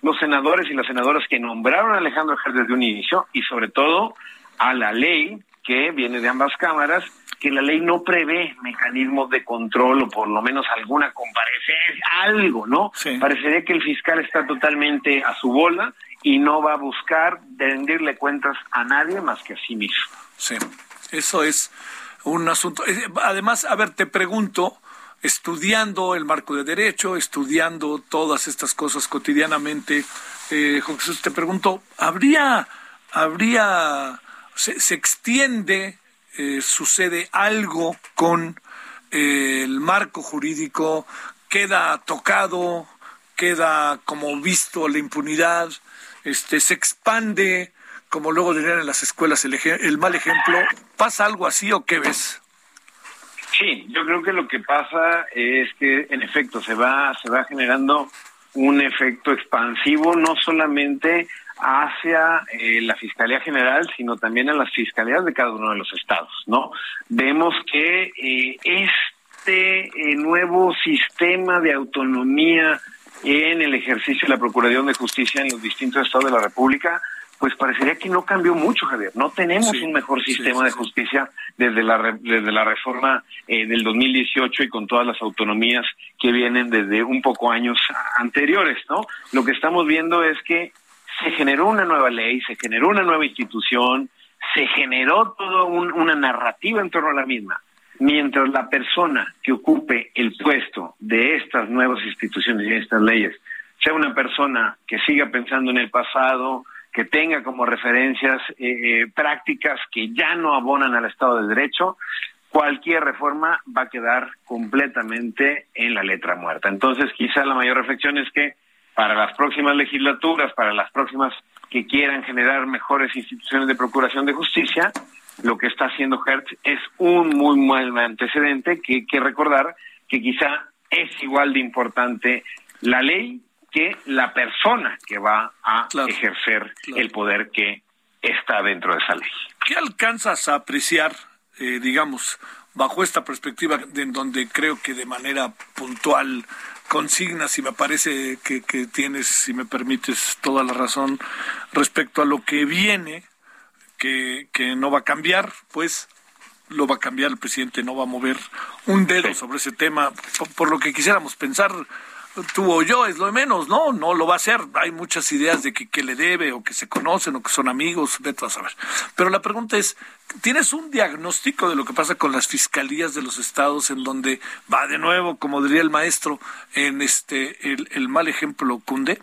los senadores y las senadoras que nombraron a Alejandro Ger desde un inicio y sobre todo a la ley que viene de ambas cámaras que la ley no prevé mecanismos de control o por lo menos alguna comparecencia, algo, ¿no? Parecería que el fiscal está totalmente a su bola y no va a buscar rendirle cuentas a nadie más que a sí mismo. Sí, eso es un asunto. Eh, además, a ver, te pregunto, estudiando el marco de derecho, estudiando todas estas cosas cotidianamente, eh, Jesús, te pregunto, ¿habría, habría, se, se extiende eh, sucede algo con eh, el marco jurídico, queda tocado, queda como visto la impunidad, este, se expande, como luego dirían en las escuelas el, el mal ejemplo. ¿Pasa algo así o qué ves? Sí, yo creo que lo que pasa es que en efecto se va, se va generando un efecto expansivo no solamente hacia eh, la Fiscalía General, sino también a las fiscalías de cada uno de los estados, ¿no? Vemos que eh, este eh, nuevo sistema de autonomía en el ejercicio de la Procuración de Justicia en los distintos estados de la República, pues parecería que no cambió mucho, Javier. No tenemos un mejor sistema de justicia desde la desde la reforma del 2018 y con todas las autonomías que vienen desde un poco años anteriores, ¿no? Lo que estamos viendo es que se generó una nueva ley, se generó una nueva institución, se generó toda una narrativa en torno a la misma. Mientras la persona que ocupe el puesto de estas nuevas instituciones y estas leyes sea una persona que siga pensando en el pasado, que tenga como referencias eh, eh, prácticas que ya no abonan al Estado de Derecho, cualquier reforma va a quedar completamente en la letra muerta. Entonces, quizá la mayor reflexión es que para las próximas legislaturas, para las próximas que quieran generar mejores instituciones de procuración de justicia, lo que está haciendo Hertz es un muy mal antecedente que hay que recordar que quizá es igual de importante la ley que la persona que va a ejercer el poder que está dentro de esa ley. ¿Qué alcanzas a apreciar, eh, digamos, bajo esta perspectiva en donde creo que de manera puntual consignas y me parece que, que tienes, si me permites, toda la razón respecto a lo que viene, que, que no va a cambiar, pues lo va a cambiar el presidente, no va a mover un dedo sobre ese tema, por, lo que quisiéramos pensar tú o yo, es lo de menos, ¿no? No lo va a hacer. Hay muchas ideas de que, que le debe o que se conocen o que son amigos, vete a saber. Pero la pregunta es, ¿tienes un diagnóstico de lo que pasa con las fiscalías de los estados en donde va de nuevo, como diría el maestro, en este el, mal ejemplo cunde?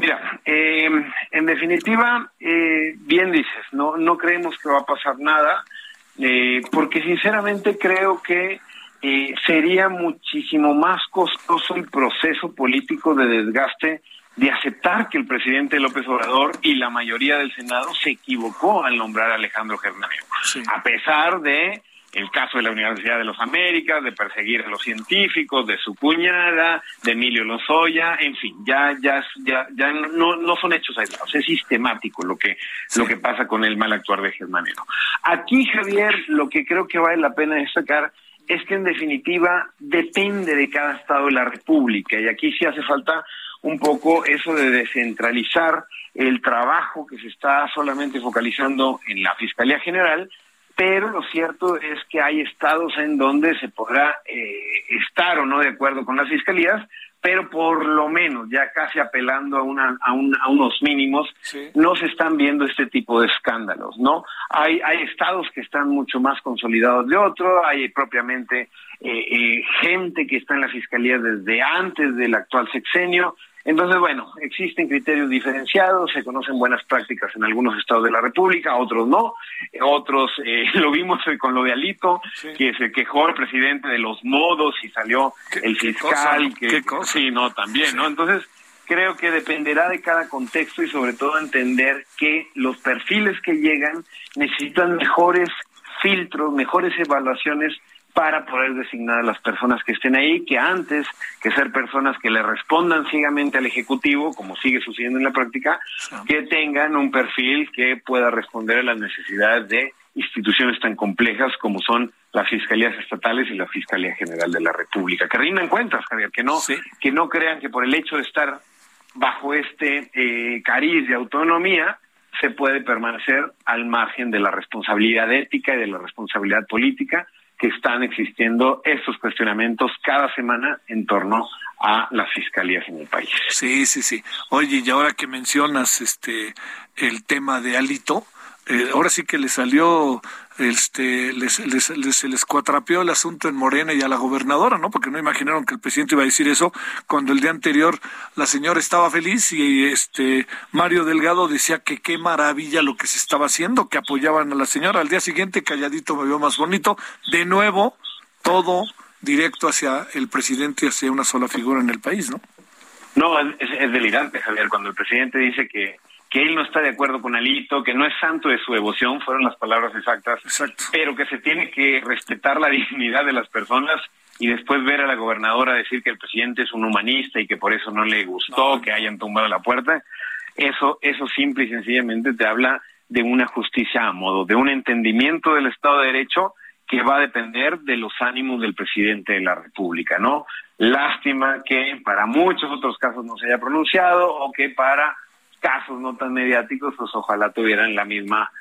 Mira, eh, en definitiva, eh, bien dices, no, no creemos que va a pasar nada, eh, porque sinceramente creo que eh, sería muchísimo más costoso el proceso político de desgaste de aceptar que el presidente López Obrador y la mayoría del Senado se equivocó al nombrar a Alejandro Germánez, a pesar de el caso de la Universidad de los Américas, de perseguir a los científicos, de su cuñada, de Emilio Lozoya, en fin, ya ya ya ya no, no son hechos aislados, es sistemático lo que lo que pasa con el mal actuar de Germanero. Aquí Javier, lo que creo que vale la pena destacar es que en definitiva depende de cada estado de la República. Y aquí sí hace falta un poco eso de descentralizar el trabajo que se está solamente focalizando en la Fiscalía General pero lo cierto es que hay estados en donde se podrá eh, estar o no de acuerdo con las fiscalías, pero por lo menos, ya casi apelando a, una, a, a unos mínimos, no se están viendo este tipo de escándalos, ¿no? Hay, hay estados que están mucho más consolidados de otro, hay propiamente eh, eh, gente que está en la fiscalía desde antes del actual sexenio, entonces, bueno, existen criterios diferenciados, se conocen buenas prácticas en algunos estados de la República, otros no, otros eh, lo vimos con lo de Alito, que se quejó el presidente de los modos y salió el fiscal, que sí, no, también, ¿no? Entonces, creo que dependerá de cada contexto y sobre todo entender que los perfiles que llegan necesitan mejores filtros, mejores evaluaciones para poder designar a las personas que estén ahí, que antes que ser personas que le respondan ciegamente al Ejecutivo, como sigue sucediendo en la práctica, que tengan un perfil que pueda responder a las necesidades de instituciones tan complejas como son las fiscalías estatales y la Fiscalía General de la República. Que rindan cuentas, Javier, que no, que no crean que por el hecho de estar bajo este eh, cariz de autonomía, se puede permanecer al margen de la responsabilidad ética y de la responsabilidad política que están existiendo estos cuestionamientos cada semana en torno a las fiscalías en el país. Sí, sí, sí. Oye, y ahora que mencionas este el tema de Alito, eh, ahora sí que le salió, este, les, les, les, se les cuatrapeó el asunto en Morena y a la gobernadora, ¿no? Porque no imaginaron que el presidente iba a decir eso cuando el día anterior la señora estaba feliz y este Mario Delgado decía que qué maravilla lo que se estaba haciendo, que apoyaban a la señora. Al día siguiente, calladito me vio más bonito. De nuevo, todo directo hacia el presidente y hacia una sola figura en el país, ¿no? No, es, es delirante, Javier, cuando el presidente dice que que él no está de acuerdo con Alito, que no es santo de su devoción, fueron las palabras exactas, pero que se tiene que respetar la dignidad de las personas y después ver a la gobernadora decir que el presidente es un humanista y que por eso no le gustó que hayan tumbado la puerta, eso, eso simple y sencillamente te habla de una justicia a modo, de un entendimiento del Estado de Derecho que va a depender de los ánimos del presidente de la República, ¿no? Lástima que para muchos otros casos no se haya pronunciado o que para casos no tan mediáticos, pues ojalá tuvieran la misma,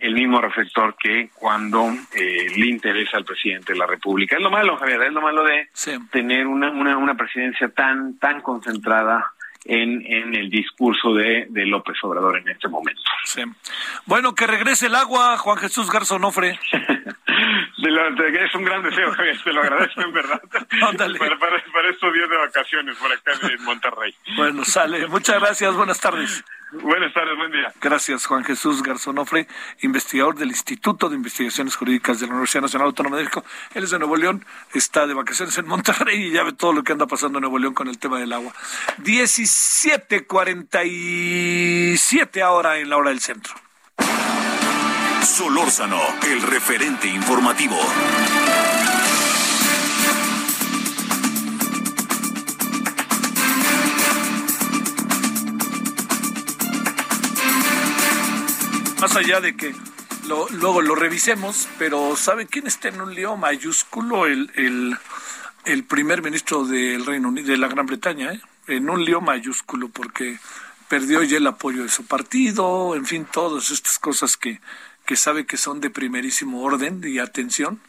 el mismo reflector que cuando eh, le interesa al presidente de la República. Es lo malo, Javier, es lo malo de tener una, una, una presidencia tan, tan concentrada en, en el discurso de, de López Obrador en este momento. Bueno, que regrese el agua, Juan Jesús Garzonofre. es un gran deseo, Javier, te lo agradezco en verdad. Para, para, estos días de vacaciones por acá en Monterrey. Bueno, sale. Muchas gracias, buenas tardes. Buenas tardes, buen día. Gracias, Juan Jesús Garzonofre, investigador del Instituto de Investigaciones Jurídicas de la Universidad Nacional Autónoma de México. Él es de Nuevo León, está de vacaciones en Monterrey y ya ve todo lo que anda pasando en Nuevo León con el tema del agua. 17:47 ahora en la hora del centro. Solórzano, el referente informativo. Más allá de que luego lo revisemos, pero ¿sabe quién está en un lío mayúsculo? El, el, el primer ministro del Reino Unido, de la Gran Bretaña, ¿eh? en un lío mayúsculo, porque perdió ya el apoyo de su partido, en fin, todas estas cosas que, que sabe que son de primerísimo orden y atención,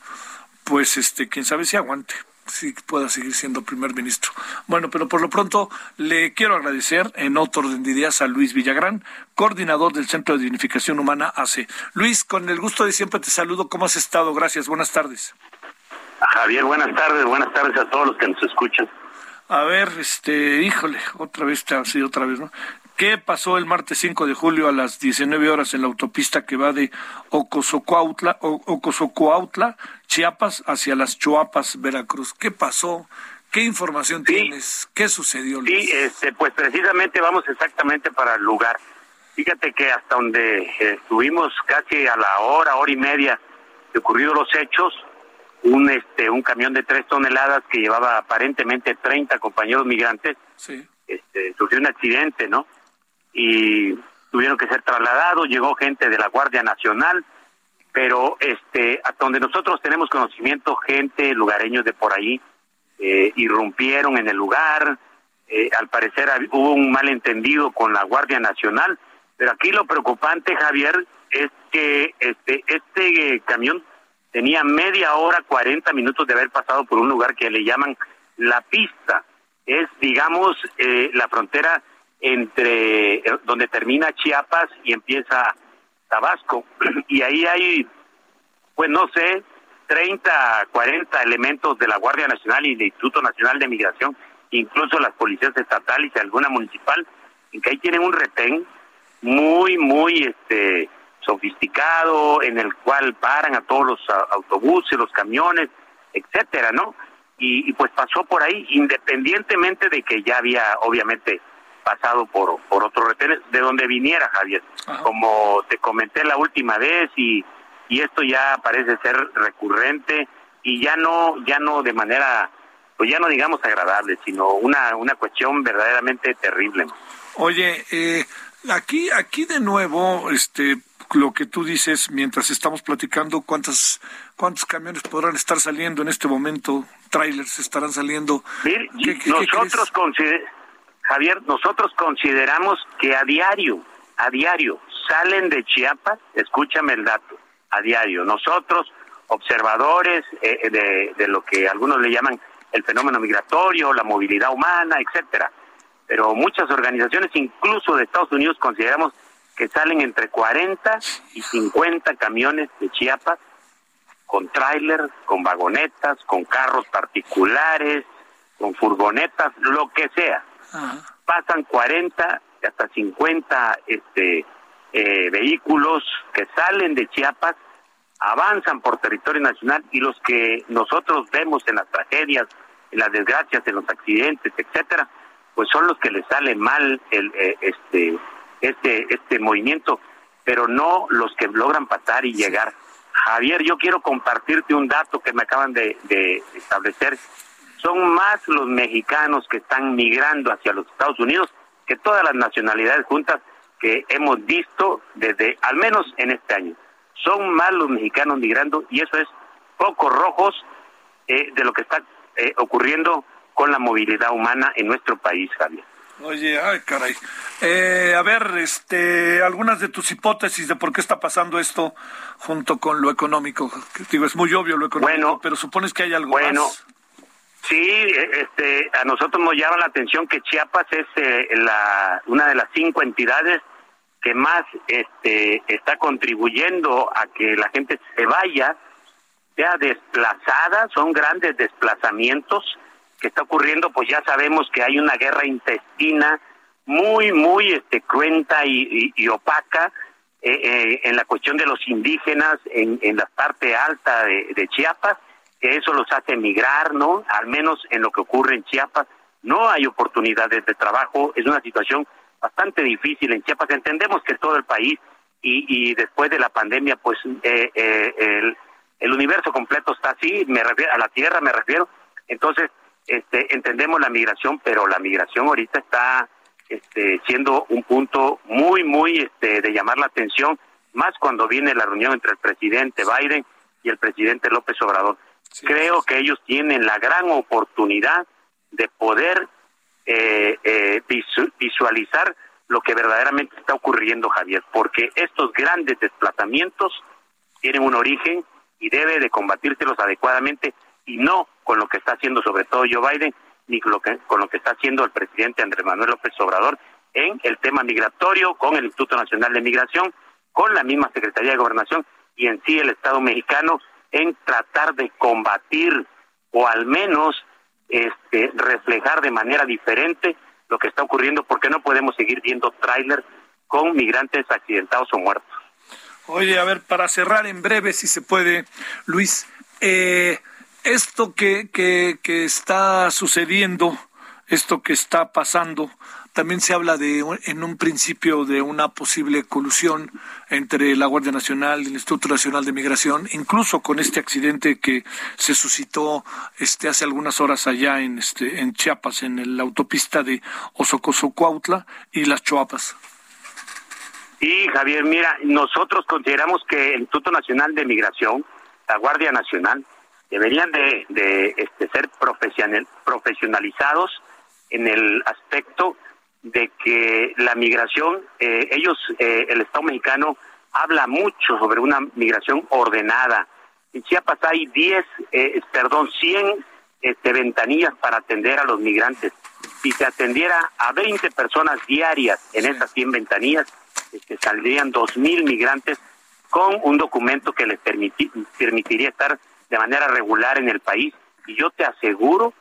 pues este, quién sabe si aguante si pueda seguir siendo primer ministro. Bueno, pero por lo pronto le quiero agradecer en otro orden de ideas a Luis Villagrán, coordinador del Centro de Dignificación Humana ACE. Luis, con el gusto de siempre te saludo. ¿Cómo has estado? Gracias. Buenas tardes. Javier, buenas tardes. Buenas tardes a todos los que nos escuchan. A ver, este, híjole, otra vez te ha sido otra vez, ¿no? ¿Qué pasó el martes 5 de julio a las 19 horas en la autopista que va de Ocosocuautla, Ocosocuautla Chiapas, hacia las Chuapas, Veracruz? ¿Qué pasó? ¿Qué información tienes? ¿Qué sucedió? Sí, este, pues precisamente vamos exactamente para el lugar. Fíjate que hasta donde eh, estuvimos casi a la hora, hora y media de ocurridos los hechos, un este un camión de tres toneladas que llevaba aparentemente 30 compañeros migrantes, sí. este, sufrió un accidente, ¿no? Y tuvieron que ser trasladados, llegó gente de la Guardia Nacional, pero este hasta donde nosotros tenemos conocimiento, gente, lugareños de por ahí, eh, irrumpieron en el lugar, eh, al parecer hubo un malentendido con la Guardia Nacional, pero aquí lo preocupante, Javier, es que este, este camión tenía media hora, 40 minutos de haber pasado por un lugar que le llaman la pista, es digamos eh, la frontera entre eh, donde termina Chiapas y empieza Tabasco. Y ahí hay, pues no sé, 30, 40 elementos de la Guardia Nacional y del Instituto Nacional de Migración, incluso las policías estatales y alguna municipal, en que ahí tienen un retén muy, muy este sofisticado, en el cual paran a todos los autobuses, los camiones, etcétera, ¿no? Y, y pues pasó por ahí, independientemente de que ya había, obviamente, pasado por, por otros retenes, de donde viniera Javier. Como te comenté la última vez y, y esto ya parece ser recurrente y ya no, ya no de manera, pues ya no digamos agradable, sino una, una cuestión verdaderamente terrible. Oye, eh, aquí, aquí de nuevo, este, lo que tú dices mientras estamos platicando, cuántas, cuántos camiones podrán estar saliendo en este momento, trailers estarán saliendo. nosotros consideramos Javier, nosotros consideramos que a diario, a diario, salen de Chiapas, escúchame el dato, a diario. Nosotros, observadores eh, eh, de, de, lo que algunos le llaman el fenómeno migratorio, la movilidad humana, etcétera. Pero muchas organizaciones, incluso de Estados Unidos, consideramos que salen entre 40 y 50 camiones de Chiapas con tráiler, con vagonetas, con carros particulares, con furgonetas, lo que sea pasan 40 hasta 50 este, eh, vehículos que salen de Chiapas, avanzan por territorio nacional y los que nosotros vemos en las tragedias, en las desgracias, en los accidentes, etcétera, pues son los que les sale mal el, eh, este, este, este movimiento, pero no los que logran pasar y llegar. Javier, yo quiero compartirte un dato que me acaban de, de establecer son más los mexicanos que están migrando hacia los Estados Unidos que todas las nacionalidades juntas que hemos visto desde al menos en este año. Son más los mexicanos migrando y eso es pocos rojos eh, de lo que está eh, ocurriendo con la movilidad humana en nuestro país, Javier. Oye, ay, caray. Eh, a ver, este, algunas de tus hipótesis de por qué está pasando esto junto con lo económico. Digo, es muy obvio lo económico, pero supones que hay algo bueno, más. Sí, este, a nosotros nos llama la atención que Chiapas es eh, la, una de las cinco entidades que más este, está contribuyendo a que la gente se vaya, sea desplazada, son grandes desplazamientos que está ocurriendo, pues ya sabemos que hay una guerra intestina muy, muy este, cruenta y, opaca eh, eh, en la cuestión de los indígenas en, en la parte alta de Chiapas que eso los hace emigrar, ¿no? Al menos en lo que ocurre en Chiapas, no hay oportunidades de trabajo, es una situación bastante difícil en Chiapas. Entendemos que todo el país y, y después de la pandemia, pues eh, eh, el, el universo completo está así, me refiero, a la tierra me refiero. Entonces, este, entendemos la migración, pero la migración ahorita está este, siendo un punto muy, muy este, de llamar la atención más cuando viene la reunión entre el presidente Biden y el presidente López Obrador. Creo que ellos tienen la gran oportunidad de poder eh, eh, visualizar lo que verdaderamente está ocurriendo, Javier, porque estos grandes desplazamientos tienen un origen y debe de combatírselos adecuadamente y no con lo que está haciendo sobre todo Joe Biden ni con lo que, con lo que está haciendo el presidente Andrés Manuel López Obrador en el tema migratorio, con el Instituto Nacional de Migración, con la misma Secretaría de Gobernación y en sí el Estado mexicano en tratar de combatir o al menos este, reflejar de manera diferente lo que está ocurriendo, porque no podemos seguir viendo tráiler con migrantes accidentados o muertos. Oye, a ver, para cerrar en breve, si se puede, Luis, eh, esto que, que, que está sucediendo, esto que está pasando, también se habla de, en un principio de una posible colusión entre la Guardia Nacional y el Instituto Nacional de Migración, incluso con este accidente que se suscitó este hace algunas horas allá en este en Chiapas, en la autopista de Osocoso-Cuautla y las Choapas. Sí, Javier, mira, nosotros consideramos que el Instituto Nacional de Migración, la Guardia Nacional, deberían de, de este, ser profesionalizados en el aspecto de que la migración, eh, ellos, eh, el Estado mexicano habla mucho sobre una migración ordenada. En Chiapas hay 10, eh, perdón, 100 este, ventanillas para atender a los migrantes. Si se atendiera a 20 personas diarias en esas 100 ventanillas, este, saldrían 2.000 migrantes con un documento que les permitiría estar de manera regular en el país. Y yo te aseguro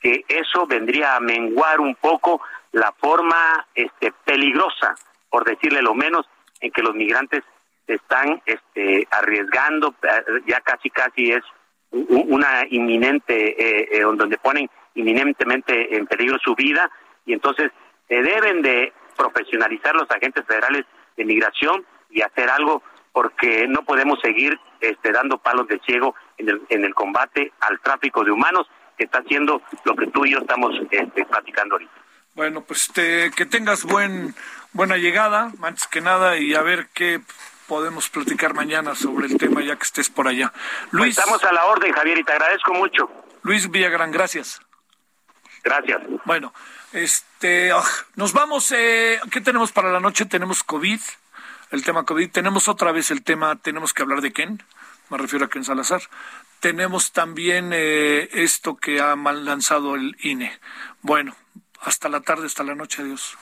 que eso vendría a menguar un poco la forma este, peligrosa, por decirle lo menos, en que los migrantes están este, arriesgando, eh, ya casi casi es una inminente, eh, eh, donde ponen inminentemente en peligro su vida, y entonces se deben de profesionalizar los agentes federales de migración y hacer algo porque no podemos seguir este, dando palos de ciego en el, en el combate al tráfico de humanos que está haciendo lo que tú y yo estamos este, platicando ahorita. Bueno, pues que tengas buen buena llegada, antes que nada, y a ver qué podemos platicar mañana sobre el tema ya que estés por allá. Pues Luis. estamos a la orden, Javier, y te agradezco mucho. Luis Villagrán, gracias. Gracias. Bueno, este, ah, nos vamos. Eh, ¿Qué tenemos para la noche? Tenemos COVID, el tema COVID. Tenemos otra vez el tema, tenemos que hablar de Ken, me refiero a Ken Salazar. Tenemos también eh, esto que ha mal lanzado el INE. Bueno, hasta la tarde, hasta la noche, adiós.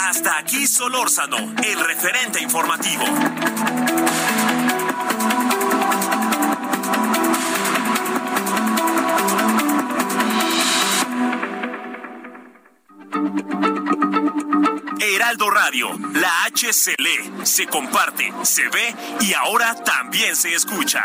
Hasta aquí Solórzano, el referente informativo. Heraldo Radio, la H se lee, se comparte, se ve y ahora también se escucha.